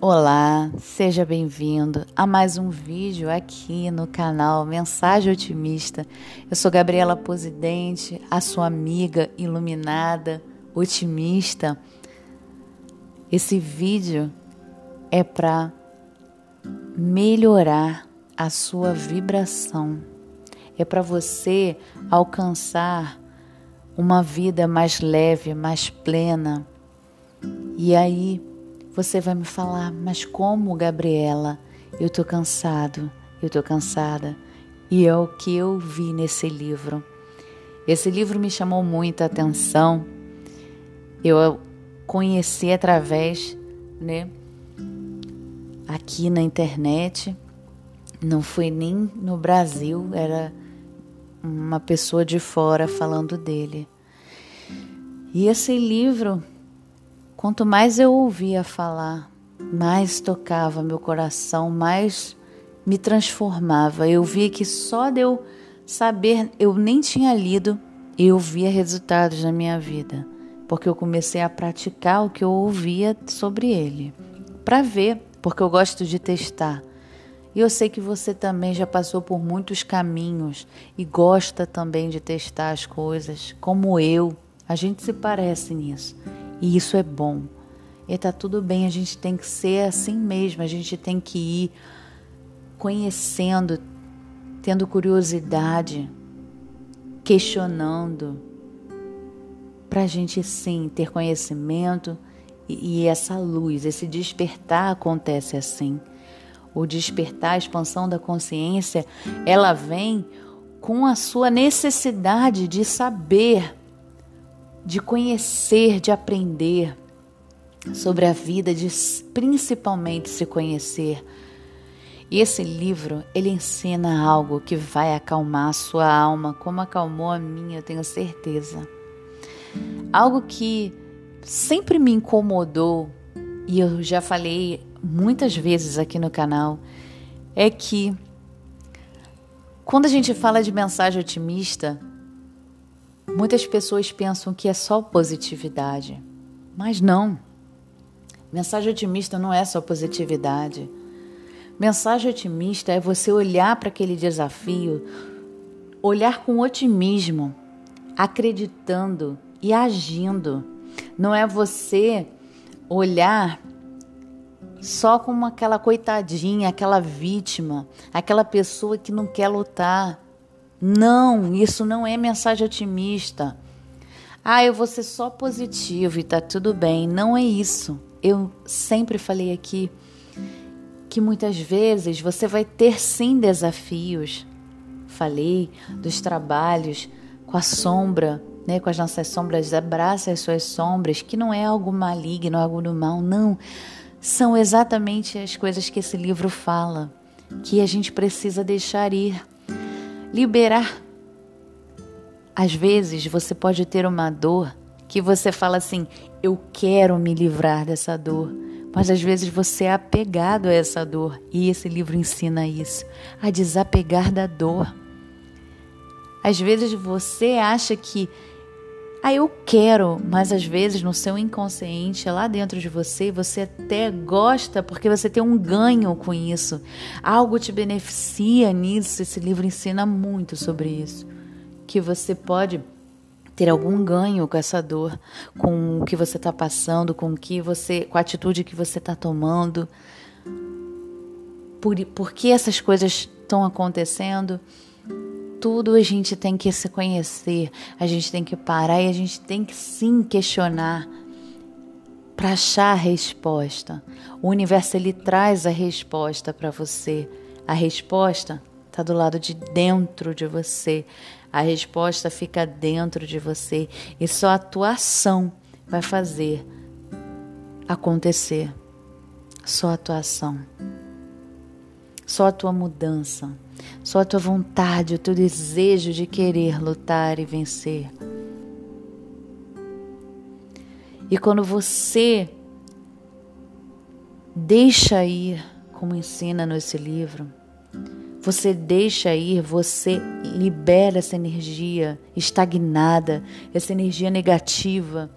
Olá, seja bem-vindo a mais um vídeo aqui no canal Mensagem Otimista. Eu sou Gabriela Posidente, a sua amiga iluminada, otimista. Esse vídeo é para melhorar a sua vibração. É para você alcançar uma vida mais leve, mais plena. E aí, você vai me falar, mas como, Gabriela? Eu tô cansado, eu tô cansada. E é o que eu vi nesse livro. Esse livro me chamou muita atenção. Eu conheci através, né, aqui na internet. Não foi nem no Brasil, era uma pessoa de fora falando dele. E esse livro Quanto mais eu ouvia falar, mais tocava meu coração, mais me transformava. Eu via que só de eu saber, eu nem tinha lido, eu via resultados na minha vida, porque eu comecei a praticar o que eu ouvia sobre ele, para ver, porque eu gosto de testar. E eu sei que você também já passou por muitos caminhos e gosta também de testar as coisas, como eu. A gente se parece nisso. E isso é bom. E tá tudo bem, a gente tem que ser assim mesmo, a gente tem que ir conhecendo, tendo curiosidade, questionando, para a gente sim ter conhecimento e, e essa luz, esse despertar acontece assim. O despertar, a expansão da consciência, ela vem com a sua necessidade de saber de conhecer, de aprender sobre a vida, de principalmente se conhecer. E esse livro, ele ensina algo que vai acalmar a sua alma, como acalmou a minha, eu tenho certeza. Algo que sempre me incomodou, e eu já falei muitas vezes aqui no canal, é que quando a gente fala de mensagem otimista, Muitas pessoas pensam que é só positividade, mas não. Mensagem otimista não é só positividade. Mensagem otimista é você olhar para aquele desafio, olhar com otimismo, acreditando e agindo. Não é você olhar só como aquela coitadinha, aquela vítima, aquela pessoa que não quer lutar. Não, isso não é mensagem otimista. Ah, eu vou ser só positivo e tá tudo bem. Não é isso. Eu sempre falei aqui que muitas vezes você vai ter sim desafios. Falei dos trabalhos com a sombra, né, com as nossas sombras, abraça as suas sombras, que não é algo maligno, algo do mal, não. São exatamente as coisas que esse livro fala, que a gente precisa deixar ir liberar. Às vezes você pode ter uma dor que você fala assim: eu quero me livrar dessa dor. Mas às vezes você é apegado a essa dor e esse livro ensina isso, a desapegar da dor. Às vezes você acha que ah, eu quero, mas às vezes no seu inconsciente, lá dentro de você, você até gosta porque você tem um ganho com isso. Algo te beneficia nisso. Esse livro ensina muito sobre isso. Que você pode ter algum ganho com essa dor, com o que você está passando, com o que você, com a atitude que você está tomando. Por, por que essas coisas estão acontecendo? Tudo a gente tem que se conhecer, a gente tem que parar e a gente tem que sim questionar para achar a resposta. O universo ele traz a resposta para você. A resposta está do lado de dentro de você. A resposta fica dentro de você e só a tua ação vai fazer acontecer. Só a tua ação. Só a tua mudança. Só a tua vontade, o teu desejo de querer lutar e vencer. E quando você deixa ir, como ensina nesse livro, você deixa ir, você libera essa energia estagnada, essa energia negativa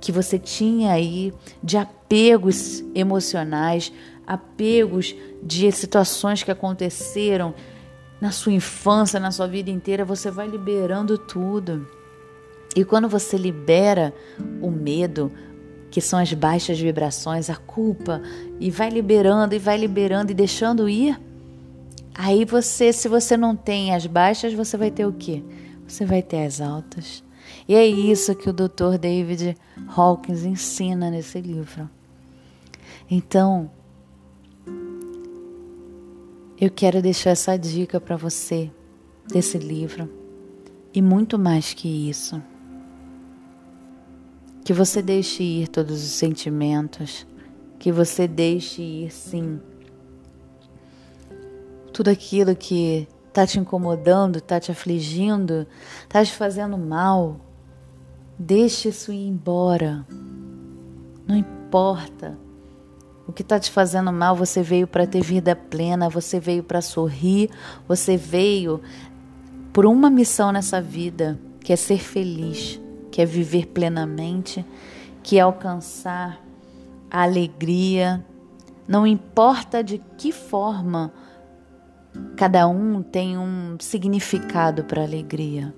que você tinha aí de apegos emocionais, apegos de situações que aconteceram na sua infância, na sua vida inteira, você vai liberando tudo. E quando você libera o medo, que são as baixas vibrações, a culpa, e vai liberando e vai liberando e deixando ir, aí você, se você não tem as baixas, você vai ter o quê? Você vai ter as altas. E é isso que o Dr. David Hawkins ensina nesse livro. Então, eu quero deixar essa dica para você desse livro e muito mais que isso. Que você deixe ir todos os sentimentos, que você deixe ir sim tudo aquilo que está te incomodando, está te afligindo, está te fazendo mal. Deixe isso ir embora. Não importa o que está te fazendo mal, você veio para ter vida plena, você veio para sorrir, você veio por uma missão nessa vida, que é ser feliz, que é viver plenamente, que é alcançar a alegria. Não importa de que forma cada um tem um significado para alegria.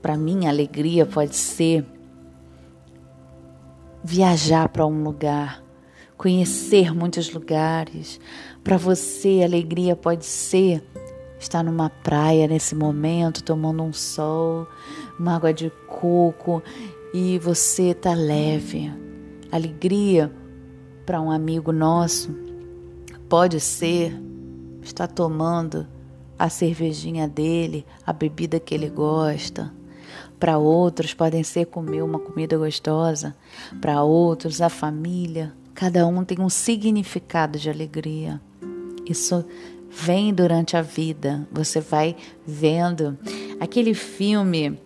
Para mim, alegria pode ser viajar para um lugar conhecer muitos lugares. Para você, alegria pode ser estar numa praia nesse momento, tomando um sol, uma água de coco e você tá leve. Alegria para um amigo nosso pode ser estar tomando a cervejinha dele, a bebida que ele gosta. Para outros podem ser comer uma comida gostosa, para outros a família, Cada um tem um significado de alegria. Isso vem durante a vida. Você vai vendo aquele filme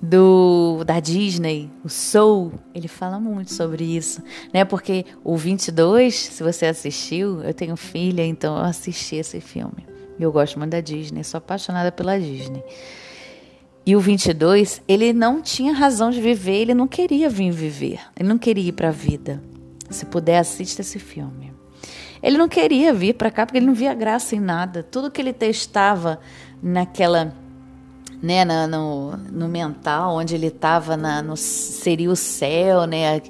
do da Disney, o Soul, ele fala muito sobre isso, né? Porque o 22, se você assistiu, eu tenho filha, então eu assisti esse filme. Eu gosto muito da Disney, sou apaixonada pela Disney. E o 22, ele não tinha razão de viver, ele não queria vir viver, ele não queria ir para a vida. Se puder, assista esse filme. Ele não queria vir para cá porque ele não via graça em nada. Tudo que ele testava naquela, né, no, no mental, onde ele estava seria o céu, né,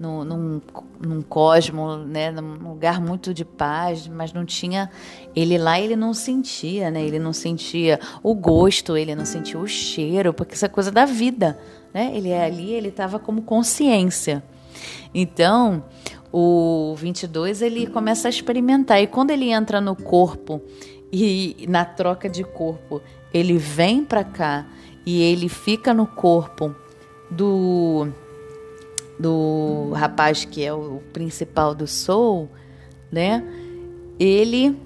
no, num, num cosmo, né, num lugar muito de paz, mas não tinha ele lá, ele não sentia, né, ele não sentia o gosto, ele não sentia o cheiro, porque isso é coisa da vida, né? Ele é ali, ele estava como consciência. Então, o 22 ele começa a experimentar e quando ele entra no corpo e na troca de corpo, ele vem para cá e ele fica no corpo do do rapaz que é o principal do soul, né? Ele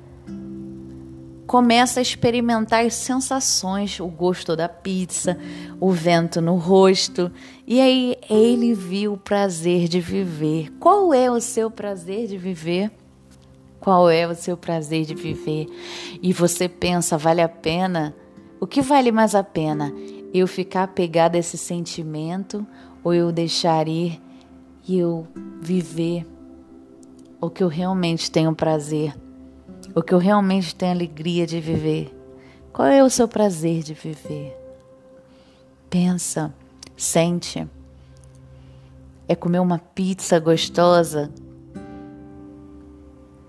começa a experimentar as sensações, o gosto da pizza, o vento no rosto, e aí ele viu o prazer de viver. Qual é o seu prazer de viver? Qual é o seu prazer de viver? E você pensa, vale a pena? O que vale mais a pena? Eu ficar apegada a esse sentimento ou eu deixar ir e eu viver o que eu realmente tenho prazer? O que eu realmente tenho alegria de viver. Qual é o seu prazer de viver? Pensa, sente. É comer uma pizza gostosa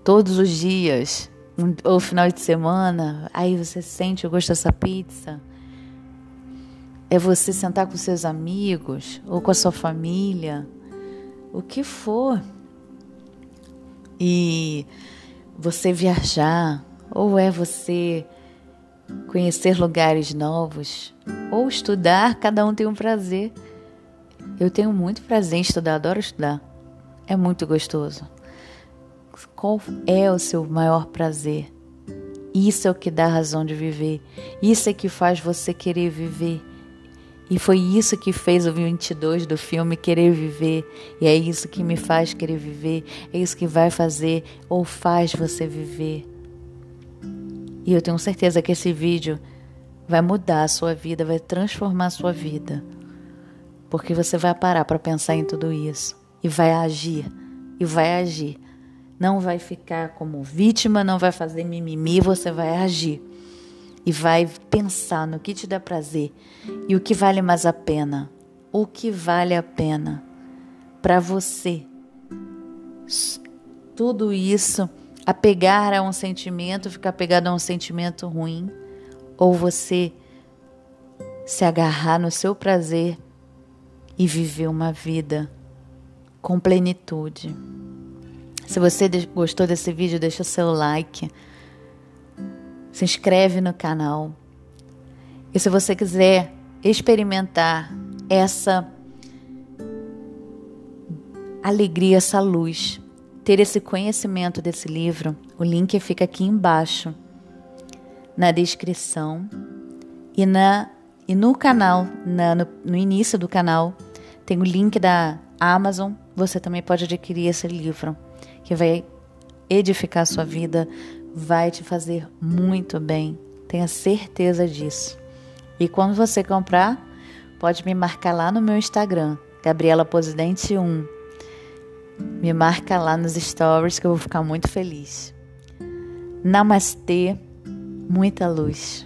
todos os dias, ou final de semana, aí você sente o gosto dessa pizza. É você sentar com seus amigos ou com a sua família, o que for. E você viajar, ou é você conhecer lugares novos, ou estudar, cada um tem um prazer. Eu tenho muito prazer em estudar, adoro estudar. É muito gostoso. Qual é o seu maior prazer? Isso é o que dá razão de viver. Isso é que faz você querer viver. E foi isso que fez o 22 do filme querer viver. E é isso que me faz querer viver. É isso que vai fazer ou faz você viver. E eu tenho certeza que esse vídeo vai mudar a sua vida, vai transformar a sua vida. porque você vai parar para pensar em tudo isso e vai agir, e vai agir. Não vai ficar como vítima, não vai fazer mimimi, você vai agir. E vai pensar no que te dá prazer e o que vale mais a pena. O que vale a pena para você. Tudo isso, apegar a um sentimento, ficar pegado a um sentimento ruim, ou você se agarrar no seu prazer e viver uma vida com plenitude. Se você gostou desse vídeo, deixa seu like, se inscreve no canal. E se você quiser experimentar essa alegria, essa luz, ter esse conhecimento desse livro, o link fica aqui embaixo na descrição e na e no canal, na, no, no início do canal, tem o link da Amazon. Você também pode adquirir esse livro, que vai edificar a sua vida, vai te fazer muito bem. Tenha certeza disso. E quando você comprar, pode me marcar lá no meu Instagram, Gabriela Posidente 1. Me marca lá nos stories que eu vou ficar muito feliz. Namastê, muita luz.